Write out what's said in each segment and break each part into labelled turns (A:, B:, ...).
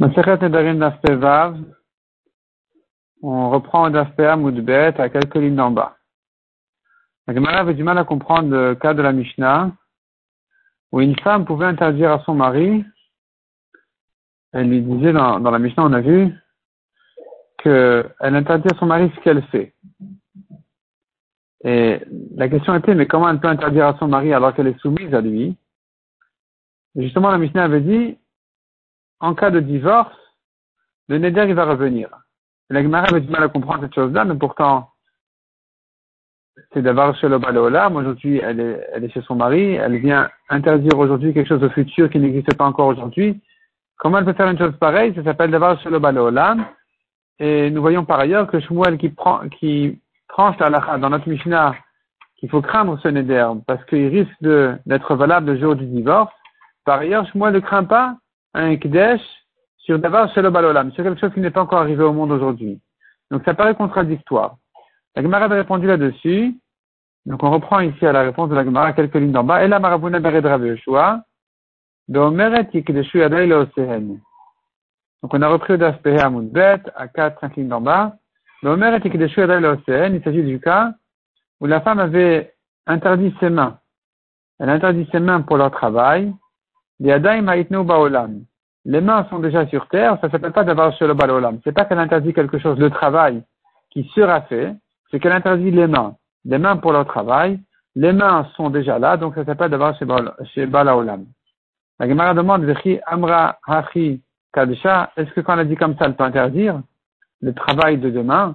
A: On reprend Dafpea Moudbet à quelques lignes d'en bas. La Gemara avait du mal à comprendre le cas de la Mishnah où une femme pouvait interdire à son mari, elle lui disait dans, dans la Mishnah, on a vu, qu'elle interdit à son mari ce qu'elle fait. Et la question était, mais comment elle peut interdire à son mari alors qu'elle est soumise à lui? Justement, la Mishnah avait dit, en cas de divorce, le Neder, il va revenir. la Gemara avait du mal à comprendre cette chose-là, mais pourtant, c'est d'avoir chez le Balolam. Aujourd'hui, elle est, chez son mari. Elle vient interdire aujourd'hui quelque chose au futur qui n'existe pas encore aujourd'hui. Comment elle peut faire une chose pareille? Ça s'appelle d'avoir chez le Balolam. Et nous voyons par ailleurs que Shmuel qui tranche dans notre Mishnah qu'il faut craindre ce Neder parce qu'il risque d'être valable le jour du divorce. Par ailleurs, Shmuel ne craint pas un Kdesh sur Davar Shelo Balolam, sur quelque chose qui n'est pas encore arrivé au monde aujourd'hui. Donc ça paraît contradictoire. La Gemara avait répondu là-dessus. Donc on reprend ici à la réponse de la Gemara quelques lignes d'en bas. Et la Marabuna Bered. Donc on a repris le Daspehe Bet à 4, 5 lignes d'en bas. Il s'agit du cas où la femme avait interdit ses mains. Elle interdit ses mains pour leur travail. Les mains sont déjà sur terre, ça s'appelle pas d'avoir sur le balolam. C'est pas qu'elle interdit quelque chose, le travail qui sera fait, c'est qu'elle interdit les mains. Les mains pour leur travail, les mains sont déjà là, donc ça s'appelle d'avoir chez balaolam. La Gemara demande, Amra Hachi Kadesha, est-ce que quand elle dit comme ça, elle peut interdire le travail de demain?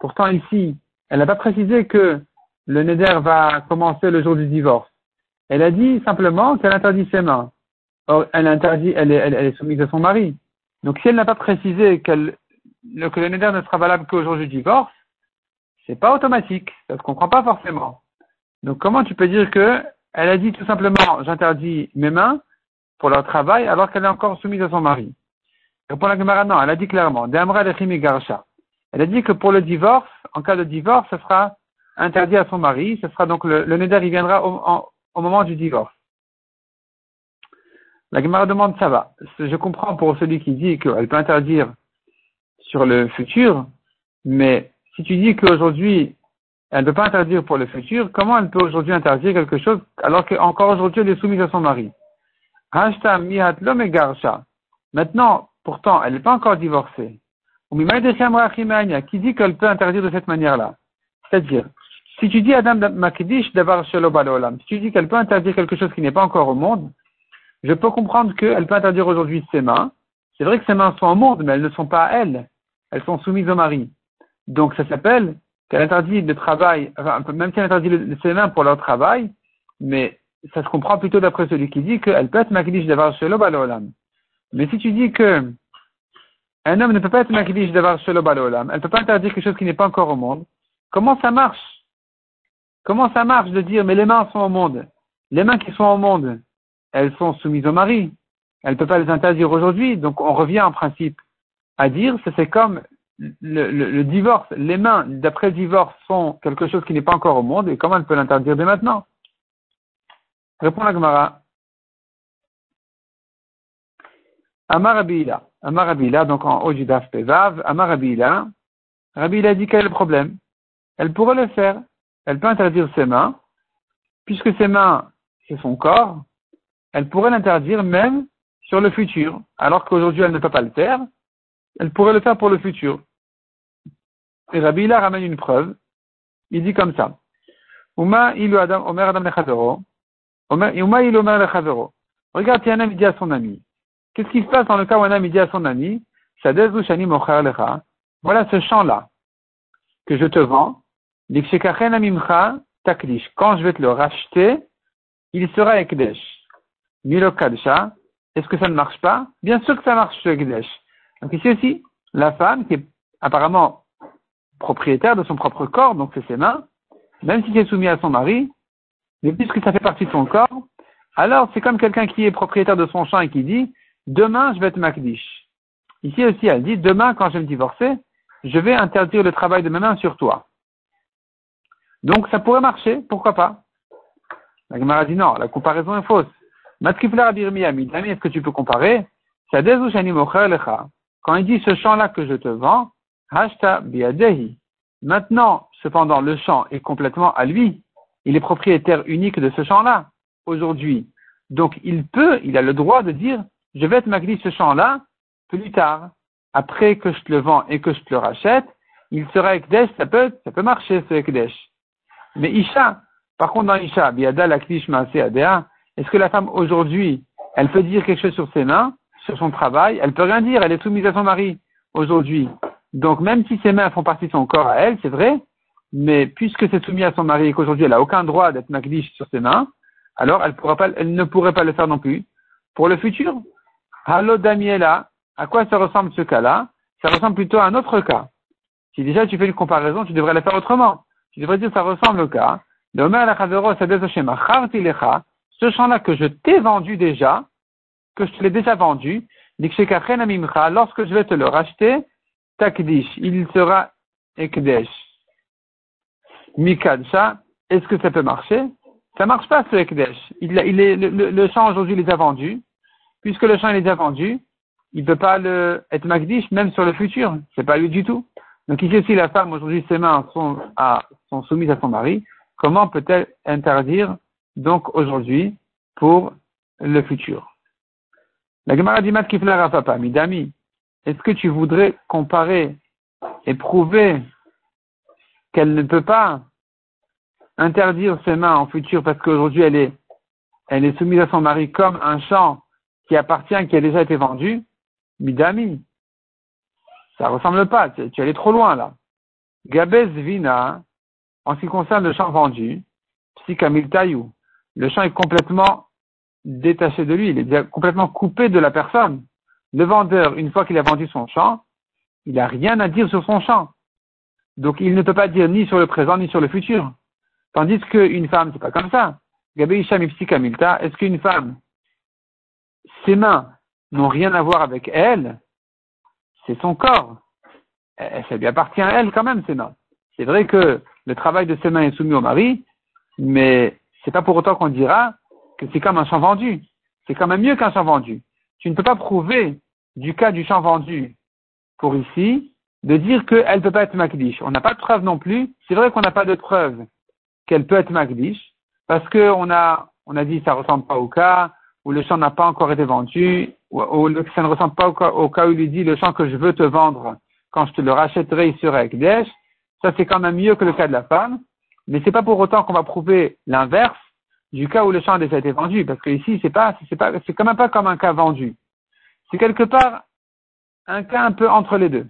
A: Pourtant ici, elle n'a pas précisé que le neder va commencer le jour du divorce. Elle a dit simplement qu'elle interdit ses mains. Or, elle interdit, elle est, soumise à son mari. Donc, si elle n'a pas précisé que le neder ne sera valable qu'au jour du divorce, c'est pas automatique. Ça se comprend pas forcément. Donc, comment tu peux dire que elle a dit tout simplement, j'interdis mes mains pour leur travail alors qu'elle est encore soumise à son mari? Pour la Gemara, non, elle a dit clairement, Elle a dit que pour le divorce, en cas de divorce, ce sera interdit à son mari, ce sera donc le, le neder, il viendra au, au moment du divorce. La Gemara demande ça va. Je comprends pour celui qui dit qu'elle peut interdire sur le futur, mais si tu dis qu'aujourd'hui elle ne peut pas interdire pour le futur, comment elle peut aujourd'hui interdire quelque chose alors qu'encore aujourd'hui elle est soumise à son mari? Maintenant, pourtant, elle n'est pas encore divorcée. Qui dit qu'elle peut interdire de cette manière-là? C'est-à-dire, si tu dis Adam Makdish d'avoir Olam, si tu dis qu'elle peut interdire quelque chose qui n'est pas encore au monde, je peux comprendre qu'elle peut interdire aujourd'hui ses mains. C'est vrai que ses mains sont au monde, mais elles ne sont pas à elle. Elles sont soumises au mari. Donc ça s'appelle qu'elle interdit le travail, enfin, même si elle interdit ses mains pour leur travail, mais ça se comprend plutôt d'après celui qui dit qu'elle peut être Makdish d'avoir Olam. Mais si tu dis que un homme ne peut pas être Makdish d'avoir Olam, elle ne peut pas interdire quelque chose qui n'est pas encore au monde, comment ça marche? Comment ça marche de dire, mais les mains sont au monde? Les mains qui sont au monde, elles sont soumises au mari. Elle ne peut pas les interdire aujourd'hui. Donc on revient en principe à dire, c'est comme le, divorce. Les mains, d'après le divorce, sont quelque chose qui n'est pas encore au monde. Et comment elle peut l'interdire dès maintenant? Répond la Gemara. Amar Abila. Amar Abila, donc en haut du Pevav. Amar Abila. Rabila dit quel est le problème? Elle pourrait le faire elle peut interdire ses mains, puisque ses mains, c'est son corps, elle pourrait l'interdire même sur le futur, alors qu'aujourd'hui elle ne peut pas le faire, elle pourrait le faire pour le futur. Et Rabbi Hila ramène une preuve, il dit comme ça. Uma ilu adam, omer adam Uma ilu omer. Regarde si un ami dit à son ami. Qu'est-ce qui se passe dans le cas où un ami dit à son ami, voilà ce champ-là que je te vends, quand je vais te le racheter, il sera Ekdesh. Milo Kadsha, est-ce que ça ne marche pas? Bien sûr que ça marche Ekdesh. Donc ici aussi, la femme qui est apparemment propriétaire de son propre corps, donc c'est ses mains, même si c'est soumis à son mari, mais puisque ça fait partie de son corps, alors c'est comme quelqu'un qui est propriétaire de son champ et qui dit, demain je vais être Makdish. Ici aussi, elle dit, demain quand je vais me divorcer, je vais interdire le travail de mes mains sur toi. Donc ça pourrait marcher, pourquoi pas La Gemara dit non, la comparaison est fausse. Matkifla Rabbi est-ce que tu peux comparer? Quand il dit ce champ-là que je te vends, hashta biadehi. Maintenant, cependant, le champ est complètement à lui. Il est propriétaire unique de ce champ-là, aujourd'hui. Donc, il peut, il a le droit de dire, je vais te magnifier ce champ-là plus tard. Après que je te le vends et que je te le rachète, il sera Ekdesh, ça peut, ça peut marcher ce Ekdesh. Mais Isha, par contre dans Isha, Biada la est-ce que la femme aujourd'hui, elle peut dire quelque chose sur ses mains, sur son travail, elle peut rien dire, elle est soumise à son mari aujourd'hui. Donc même si ses mains font partie de son corps à elle, c'est vrai, mais puisque c'est soumis à son mari et qu'aujourd'hui elle n'a aucun droit d'être Magdish sur ses mains, alors elle, elle ne pourrait pas le faire non plus. Pour le futur, Hallo Damiela, à quoi ça ressemble ce cas-là? Ça ressemble plutôt à un autre cas. Si déjà tu fais une comparaison, tu devrais la faire autrement. Tu devrais dire ça ressemble au cas. Ce champ-là que je t'ai vendu déjà, que je te l'ai déjà vendu, lorsque je vais te le racheter, takdish, il sera ekdesh. Mikadcha, est-ce que ça peut marcher? Ça marche pas ce ekdesh. Il, est, le, champ aujourd'hui il les a vendus. Puisque le champ il est déjà vendu, il peut pas le, être Magdish même sur le futur. C'est pas lui du tout. Donc ici aussi, la femme, aujourd'hui, ses mains sont, soumises à son mari. Comment peut-elle interdire, donc, aujourd'hui, pour le futur? La Gemara dit, papa, Midami, est-ce que tu voudrais comparer et prouver qu'elle ne peut pas interdire ses mains en futur parce qu'aujourd'hui elle est, elle est soumise à son mari comme un champ qui appartient, qui a déjà été vendu? Midami, ça ressemble pas, tu, es allé trop loin là. Gabez vina, en ce qui concerne le champ vendu, psikamiltayu, le champ est complètement détaché de lui, il est complètement coupé de la personne. Le vendeur, une fois qu'il a vendu son champ, il n'a rien à dire sur son champ. Donc il ne peut pas dire ni sur le présent ni sur le futur. Tandis qu'une femme, c'est pas comme ça. Est-ce qu'une femme, ses mains n'ont rien à voir avec elle, c'est son corps. Ça lui appartient à elle quand même, ses mains. C'est vrai que le travail de ses mains est soumis au mari, mais c'est pas pour autant qu'on dira que c'est comme un champ vendu. C'est quand même mieux qu'un champ vendu. Tu ne peux pas prouver du cas du champ vendu pour ici de dire qu'elle ne peut pas être Makdish. On n'a pas de preuve non plus. C'est vrai qu'on n'a pas de preuve qu'elle peut être Makdish parce qu'on a, on a dit que ça ressemble pas au cas, où le champ n'a pas encore été vendu, ça ne ressemble pas au cas, où il lui dit le champ que je veux te vendre, quand je te le rachèterai, il sera Ekdesh. Ça, c'est quand même mieux que le cas de la femme. Mais c'est pas pour autant qu'on va prouver l'inverse du cas où le champ a déjà été vendu, parce que ici, c'est pas, c'est pas, c'est quand même pas comme un cas vendu. C'est quelque part un cas un peu entre les deux.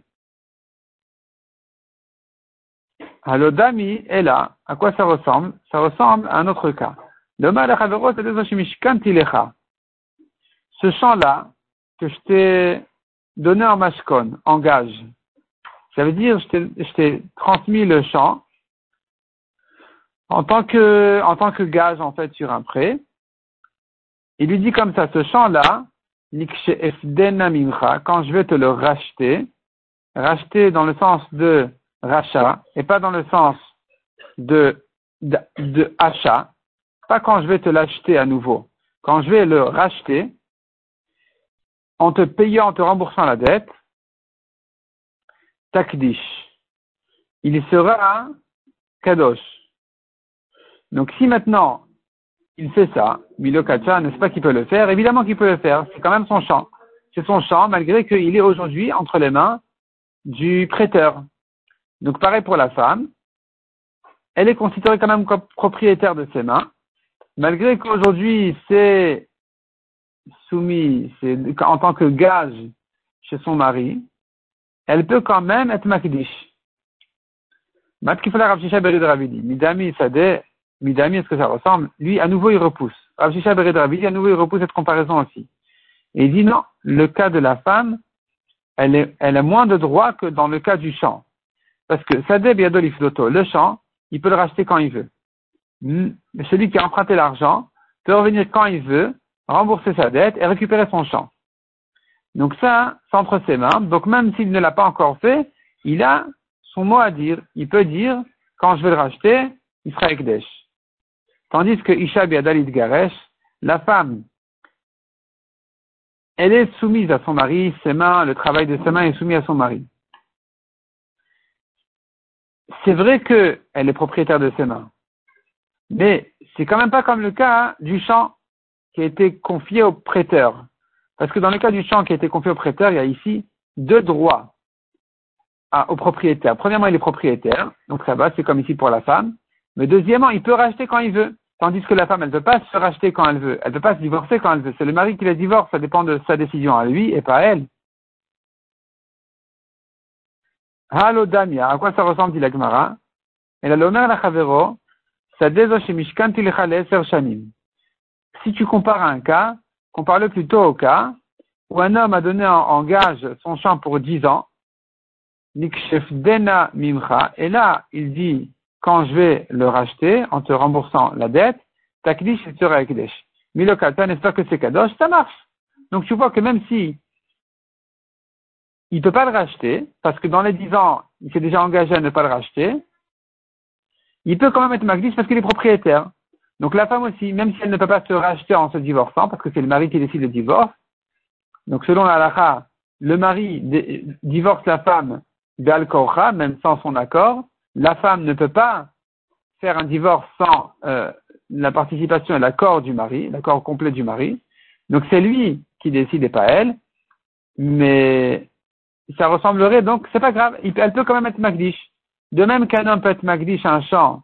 A: Alors, Dami est là. À quoi ça ressemble? Ça ressemble à un autre cas ce champ-là que je t'ai donné en mashkon, en gage, ça veut dire je t'ai transmis le champ en tant que que gage en fait sur un prêt. Il lui dit comme ça, ce champ-là, quand je vais te le racheter, racheter dans le sens de rachat et pas dans le sens de, de, de achat, pas quand je vais te l'acheter à nouveau, quand je vais le racheter, en te payant, en te remboursant la dette, takdish. Il sera kadosh. Donc si maintenant il fait ça, Milokacha, n'est-ce pas qu'il peut le faire? Évidemment qu'il peut le faire, c'est quand même son champ. C'est son champ, malgré qu'il est aujourd'hui entre les mains du prêteur. Donc pareil pour la femme, elle est considérée quand même comme propriétaire de ses mains, malgré qu'aujourd'hui c'est soumis en tant que gage chez son mari, elle peut quand même être makdish. Midami Sade, Midami, est-ce que ça ressemble? Lui, à nouveau, il repousse. Rav Shisha à nouveau, il repousse cette comparaison aussi. Et il dit non, le cas de la femme, elle, a moins de droits que dans le cas du champ. Parce que Sade Biadolifloto, le champ, il peut le racheter quand il veut. Celui qui a emprunté l'argent peut revenir quand il veut rembourser sa dette et récupérer son champ. Donc ça, c'est entre ses mains. Donc même s'il ne l'a pas encore fait, il a son mot à dire. Il peut dire, quand je vais le racheter, il sera Ekdesh. Tandis que Isha Biadalit Garesh, la femme, elle est soumise à son mari, ses mains, le travail de ses mains est soumis à son mari. C'est vrai qu'elle est propriétaire de ses mains, mais c'est quand même pas comme le cas du champ qui a été confié au prêteur. Parce que dans le cas du champ qui a été confié au prêteur, il y a ici deux droits au propriétaire. Premièrement, il est propriétaire, donc ça va, c'est comme ici pour la femme. Mais deuxièmement, il peut racheter quand il veut. Tandis que la femme, elle ne peut pas se racheter quand elle veut. Elle ne peut pas se divorcer quand elle veut. C'est le mari qui la divorce. Ça dépend de sa décision à lui et pas à elle. Halo Damia, à quoi ça ressemble, dit la Gemara? Elle a l'honneur la Chavero, Si tu compares un cas, compare-le plutôt au cas où un homme a donné en gage son champ pour dix ans, Dena Mimcha, et là, il dit, quand je vais le racheter, en te remboursant la dette, Takdish sera Ekdesh. Milokata, n'est-ce pas que c'est Kadosh? Ça marche. Donc tu vois que même si il ne peut pas le racheter, parce que dans les dix ans, il s'est déjà engagé à ne pas le racheter, il peut quand même être Magdish parce qu'il est propriétaire. Donc la femme aussi, même si elle ne peut pas se racheter en se divorçant, parce que c'est le mari qui décide le divorce, donc selon la halakha, le mari divorce la femme d'al même sans son accord, la femme ne peut pas faire un divorce sans euh, la participation et l'accord du mari, l'accord complet du mari. Donc c'est lui qui décide et pas elle. Mais ça ressemblerait donc, c'est pas grave, elle peut quand même être Magdish. De même qu'un homme peut être Magdish à un champ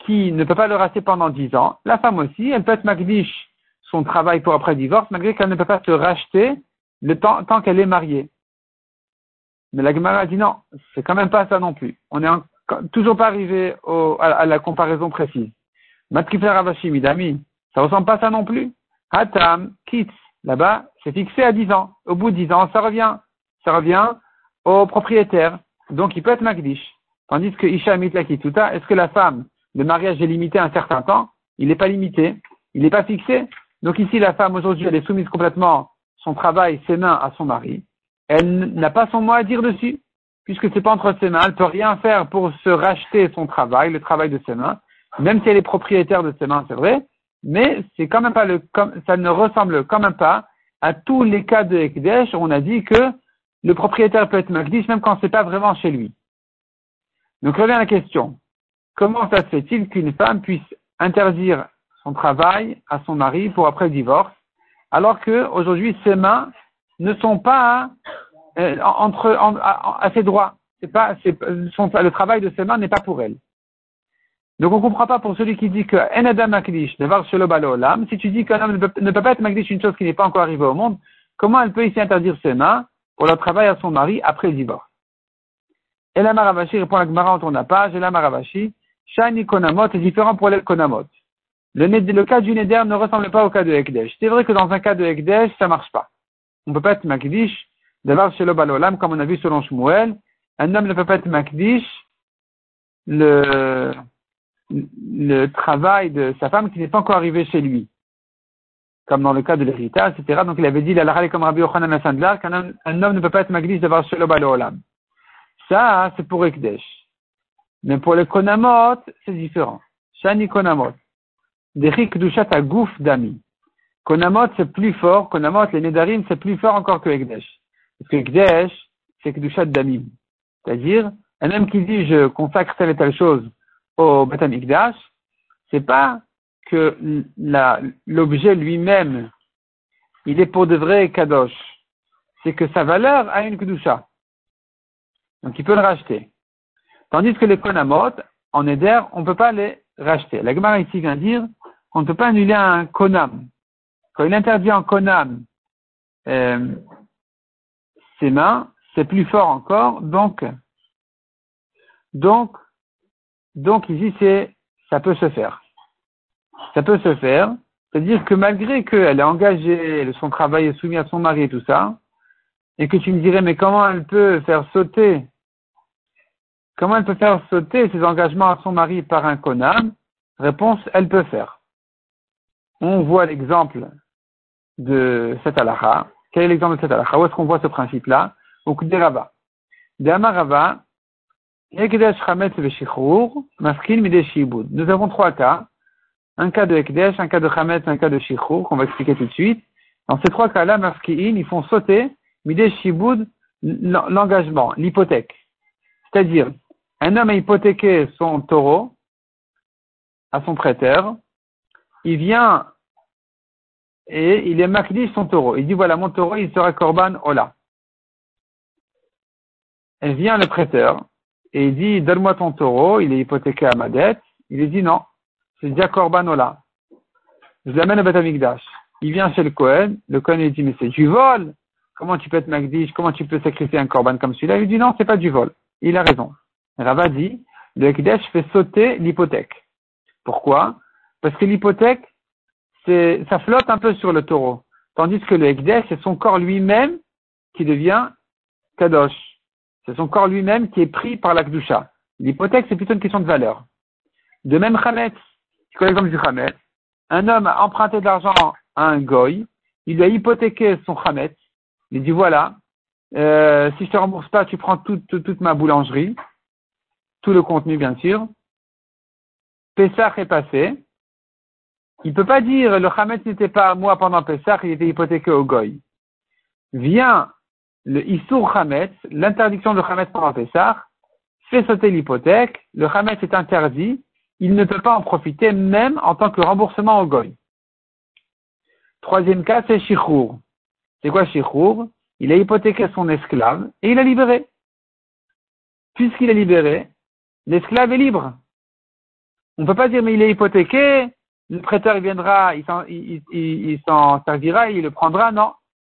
A: qui ne peut pas le racheter pendant dix ans, la femme aussi, elle peut être Magdish son travail pour après divorce, malgré qu'elle ne peut pas se racheter le temps, tant qu'elle est mariée. Mais la Gemara dit non, c'est quand même pas ça non plus. On n'est toujours pas arrivé à, la comparaison précise. Matrifer Ravashi Midami, ça ressemble pas à ça non plus. Hatam, Kitz, là-bas, c'est fixé à 10 ans. Au bout de 10 ans, ça revient. Ça revient au propriétaire. Donc il peut être Magdish. Tandis que Isha Mitla Kituta, est-ce que la femme, le mariage est limité à un certain temps Il n'est pas limité. Il n'est pas fixé. Donc ici, la femme, aujourd'hui, elle est soumise complètement son travail, ses mains à son mari elle n'a pas son mot à dire dessus, puisque c'est pas entre ses mains, elle peut rien faire pour se racheter son travail, le travail de ses mains, même si elle est propriétaire de ses mains, c'est vrai, mais c'est quand même pas le, ça ne ressemble quand même pas à tous les cas de Ekdesh où on a dit que le propriétaire peut être Magdish même quand c'est pas vraiment chez lui. Donc revient la question. Comment ça se fait-il qu'une femme puisse interdire son travail à son mari pour après le divorce, alors que aujourd'hui ses mains ne sont pas euh, à, ses droits? Le travail de ses mains n'est pas pour elle. Donc on ne comprend pas pour celui qui dit que en adam makdish devar Si tu dis qu'un homme ne peut, pas être makdish une chose qui n'est pas encore arrivée au monde, comment elle peut ici interdire ses mains pour le travail à son mari après le divorce? Et Maravashi répond à la Gemara en tourne la page. Et Maravashi, shani konamot est différent pour les konamot. Le, le cas du neder ne ressemble pas au cas de Ekdesh. C'est vrai que dans un cas de Ekdesh, ça marche pas on ne peut pas être Makdish, d'abord chez le Balolam, comme on a vu selon Shmuel, un homme ne peut pas être Makdish le, le travail de sa femme qui n'est pas encore arrivé chez lui. Comme dans le cas de l'héritage, etc. Donc il avait dit, la comme Rabbi Yochanan Asandlar, qu'un homme, un homme ne peut pas être Makdish d'abord chez le Balolam. Ça, c'est pour Ekdesh. Mais pour le Konamot, c'est différent. Shani Konamot. Dechik Dushat Agouf Dami. Konamot, c'est plus fort. Konamot, les Nedarim, c'est plus fort encore que Ekdesh. Parce que Ekdesh, c'est Kedushat Damim. C'est-à-dire, un homme qui dit je consacre telle et telle chose au Batam Ikdash, c'est pas que l'objet lui-même, il est pour de vrai Kadosh. C'est que sa valeur a une Kedusha. Donc il peut le racheter. Tandis que les Konamot, en Eder, on ne peut pas les racheter. La Gemara ici vient dire qu'on ne peut pas annuler un Konam. Quand il interdit en Konam euh, ses mains, c'est plus fort encore. Donc, donc, donc ici, c'est, ça peut se faire. Ça peut se faire. C'est-à-dire que malgré qu'elle est engagée, son travail est soumis à son mari et tout ça, et que tu me dirais, mais comment elle peut faire sauter, comment elle peut faire sauter ses engagements à son mari par un konam? Réponse, elle peut faire. On voit l'exemple de cette halakha. Quel est l'exemple de cette halakha Où est-ce qu'on voit ce principe-là? Au de Rava. Nous avons trois cas. Un cas de Ekdesh, un cas de Chametz, un cas de Shichur, qu'on va expliquer tout de suite. Dans ces trois cas-là, Marski'in, ils font sauter Mideh Shiboud, l'engagement, l'hypothèque. C'est-à-dire, un homme a hypothéqué son taureau à son prêteur, il vient et il est makdish son taureau. Il dit voilà, mon taureau, il sera korban ola. Elle vient le prêteur et il dit donne-moi ton taureau, il est hypothéqué à ma dette. Il dit non, c'est déjà korban ola. Je l'amène au Beth Il vient chez le Kohen, le Kohen lui dit mais c'est du vol. Comment tu peux être comment tu peux sacrifier un korban comme celui-là? Il dit non, c'est pas du vol. Il a raison. Rava le Ekdesh fait sauter l'hypothèque. Pourquoi? Parce que l'hypothèque, ça flotte un peu sur le taureau. Tandis que le Ekdesh, c'est son corps lui-même qui devient Kadosh. C'est son corps lui-même qui est pris par la Kdusha. L'hypothèque, c'est plutôt une question de valeur. De même, Khametz, tu connais l'exemple du Khametz. Un homme a emprunté de l'argent à un goy, il a hypothéqué son Khametz. Il dit voilà, euh, si je te rembourse pas, tu prends toute, ma boulangerie, tout le contenu bien sûr. Pessah est passé. Il ne peut pas dire le Hametz n'était pas à moi pendant Pessah, il était hypothéqué au Goy. Vient le Issour Hametz, l'interdiction de Hametz pendant Pessah, fait sauter l'hypothèque, le Hametz est interdit, il ne peut pas en profiter même en tant que remboursement au Goy. Troisième cas, c'est Shichour. C'est quoi Shichour Il a hypothéqué son esclave et il a libéré. Puisqu'il est libéré, l'esclave est libre. On ne peut pas dire mais il est hypothéqué, le prêteur il viendra, il s'en, il, servira, il le prendra. Non,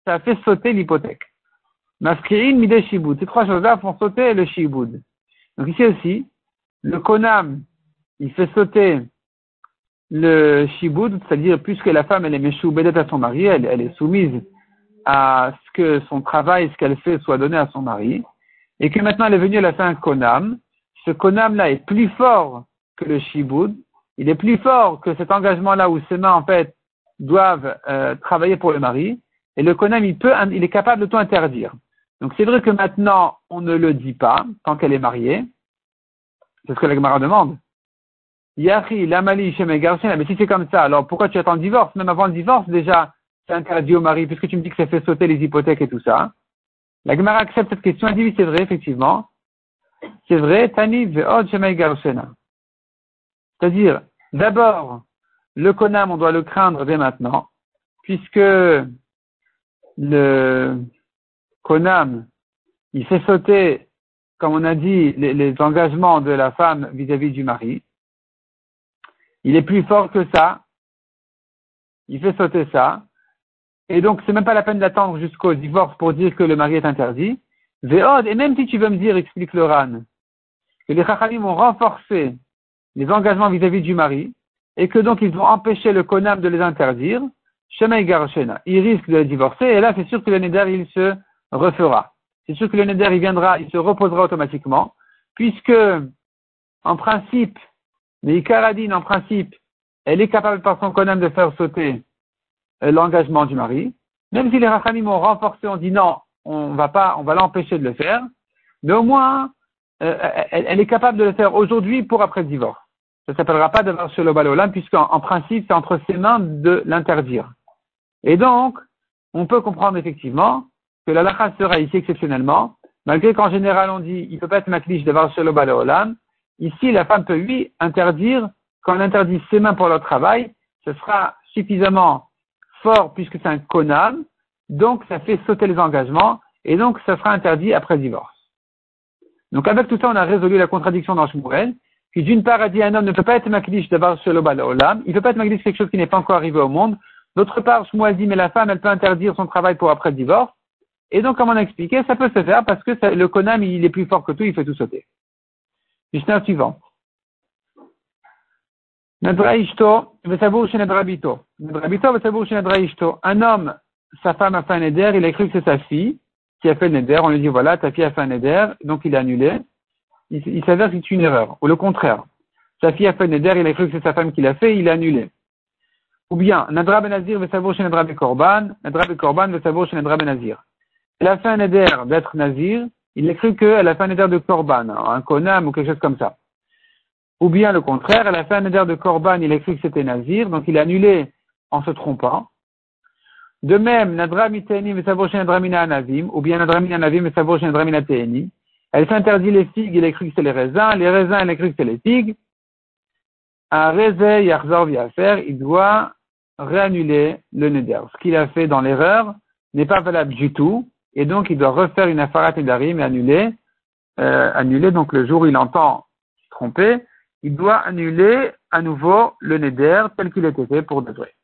A: ça fait sauter l'hypothèque. Maskirin, midé, shiboud. Ces trois choses-là font sauter le shiboud. Donc ici aussi, le konam, il fait sauter le shiboud, c'est-à-dire puisque la femme elle est méchoubedet à son mari, elle, elle est soumise à ce que son travail, ce qu'elle fait soit donné à son mari, et que maintenant elle est venue, elle a fait un konam. Ce konam-là est plus fort que le shiboud, il est plus fort que cet engagement-là où ses mains, en fait, doivent euh, travailler pour le mari. Et le konam, il, peut, il est capable de tout interdire. Donc c'est vrai que maintenant, on ne le dit pas tant qu'elle est mariée. C'est ce que la Gemara demande. Yahi, l'amali, mais si c'est comme ça, alors pourquoi tu attends le divorce? Même avant le divorce, déjà, c'est interdit au mari, puisque tu me dis que ça fait sauter les hypothèques et tout ça. La Gemara accepte cette question, elle dit oui, c'est vrai, effectivement. C'est vrai, Tani ve'od shemei c'est-à-dire, d'abord, le konam, on doit le craindre dès maintenant, puisque le konam, il fait sauter, comme on a dit, les, engagements de la femme vis-à-vis du mari. Il est plus fort que ça. Il fait sauter ça. Et donc, c'est même pas la peine d'attendre jusqu'au divorce pour dire que le mari est interdit. Et même si tu veux me dire, explique le RAN, que les Chachamim ont renforcé les engagements vis-à-vis du mari, et que donc ils vont empêcher le konam de les interdire, Shema il risque de les divorcer, et là c'est sûr que le neder il se refera. C'est sûr que le neder il viendra, il se reposera automatiquement, puisque en principe, mais Ikaradine en principe, elle est capable par son konam de faire sauter euh, l'engagement du mari, même si les rachamim ont renforcé, on dit non, on va pas, on va l'empêcher de le faire, mais au moins, euh, elle, est capable de le faire aujourd'hui pour après le divorce ça s'appellera pas d'avoir sur le balolam, puisqu'en en principe, c'est entre ses mains de l'interdire. Et donc, on peut comprendre effectivement que la lacha sera ici exceptionnellement, malgré qu'en général on dit il peut pas être maklish d'avoir sur le balolam. Ici, la femme peut lui interdire, quand elle interdit ses mains pour leur travail, ce sera suffisamment fort puisque c'est un konam, donc ça fait sauter les engagements, et donc ça sera interdit après divorce. Donc avec tout ça, on a résolu la contradiction dans Shmuel, qui d'une part a dit un homme ne peut pas être makdish d'avoir le olam, il ne peut pas être makdish quelque chose qui n'est pas encore arrivé au monde. D'autre part, Shmuel dit mais la femme elle peut interdire son travail pour après divorce. Et donc comme on a expliqué, ça peut se faire parce que le konam il est plus fort que tout, il fait tout sauter. Mishnah suivant. Un homme, sa femme a fait un éder, il a cru que c'est sa fille qui a fait un éder, on lui dit voilà, ta fille a fait un éder, donc il est annulé il, s'avère que c'est une erreur. Ou le contraire. Sa fille a fait Neder, il a cru que c'est sa femme qui l'a fait, il a annulé. Ou bien, Nadra Benazir veut chez Nadra Korban, Nadra Korban veut chez Nadra Benazir. Elle a fait un Neder d'être Nazir, il a cru qu'elle a fait un Neder de Korban, un Konam ou quelque chose comme ça. Ou bien le contraire, elle a fait un Neder de Korban, il a cru que c'était Nazir, donc il a annulé en se trompant. De même, Nadra Miteni Mesavoche Nadramina Anavim, ou bien Nadramina Anavim Mesavoche Nadramina Teeni, elle s'interdit les figues, il est cru que c'est les raisins, les raisins, elle est cru que c'est les figues. Un raisin Yarzor faire, il doit réannuler le neder. Ce qu'il a fait dans l'erreur n'est pas valable du tout, et donc il doit refaire une afarat d'arim et annuler, euh, annuler donc le jour où il entend se tromper, il doit annuler à nouveau le neder tel qu'il était fait pour de vrai.